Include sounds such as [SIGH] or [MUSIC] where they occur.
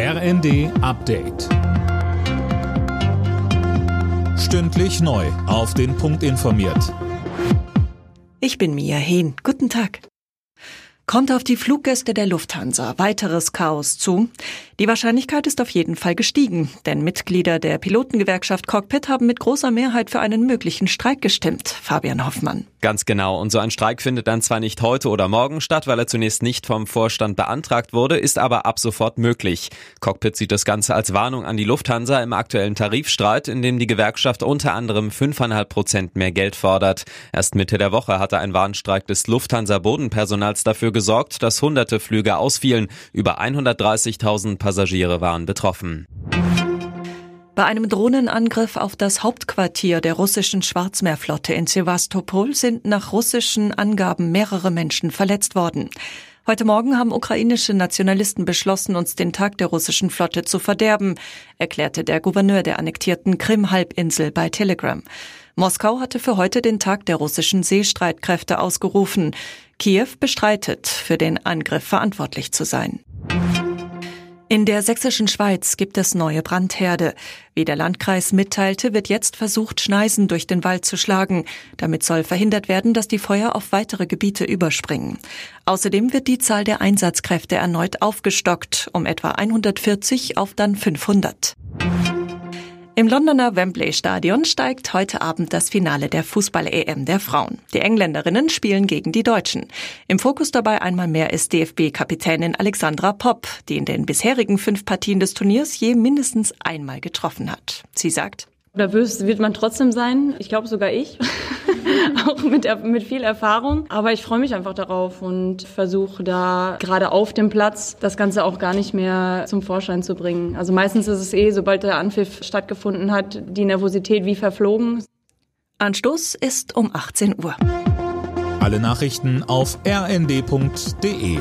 RND Update. Stündlich neu. Auf den Punkt informiert. Ich bin Mia Hehn. Guten Tag. Kommt auf die Fluggäste der Lufthansa weiteres Chaos zu? Die Wahrscheinlichkeit ist auf jeden Fall gestiegen, denn Mitglieder der Pilotengewerkschaft Cockpit haben mit großer Mehrheit für einen möglichen Streik gestimmt. Fabian Hoffmann. Ganz genau. Und so ein Streik findet dann zwar nicht heute oder morgen statt, weil er zunächst nicht vom Vorstand beantragt wurde, ist aber ab sofort möglich. Cockpit sieht das Ganze als Warnung an die Lufthansa im aktuellen Tarifstreit, in dem die Gewerkschaft unter anderem 5,5 Prozent mehr Geld fordert. Erst Mitte der Woche hatte ein Warnstreik des Lufthansa-Bodenpersonals dafür gesorgt, dass hunderte Flüge ausfielen. Über 130.000 Passagiere waren betroffen. Bei einem Drohnenangriff auf das Hauptquartier der russischen Schwarzmeerflotte in Sevastopol sind nach russischen Angaben mehrere Menschen verletzt worden. Heute Morgen haben ukrainische Nationalisten beschlossen, uns den Tag der russischen Flotte zu verderben, erklärte der Gouverneur der annektierten Krim-Halbinsel bei Telegram. Moskau hatte für heute den Tag der russischen Seestreitkräfte ausgerufen. Kiew bestreitet, für den Angriff verantwortlich zu sein. In der sächsischen Schweiz gibt es neue Brandherde. Wie der Landkreis mitteilte, wird jetzt versucht, Schneisen durch den Wald zu schlagen. Damit soll verhindert werden, dass die Feuer auf weitere Gebiete überspringen. Außerdem wird die Zahl der Einsatzkräfte erneut aufgestockt, um etwa 140 auf dann 500. Im Londoner Wembley Stadion steigt heute Abend das Finale der Fußball-EM der Frauen. Die Engländerinnen spielen gegen die Deutschen. Im Fokus dabei einmal mehr ist DFB-Kapitänin Alexandra Popp, die in den bisherigen fünf Partien des Turniers je mindestens einmal getroffen hat. Sie sagt, Nervös wird man trotzdem sein. Ich glaube sogar ich. [LAUGHS] auch mit, mit viel Erfahrung. Aber ich freue mich einfach darauf und versuche da gerade auf dem Platz das Ganze auch gar nicht mehr zum Vorschein zu bringen. Also meistens ist es eh, sobald der Anpfiff stattgefunden hat, die Nervosität wie verflogen. Anstoß ist um 18 Uhr. Alle Nachrichten auf rnd.de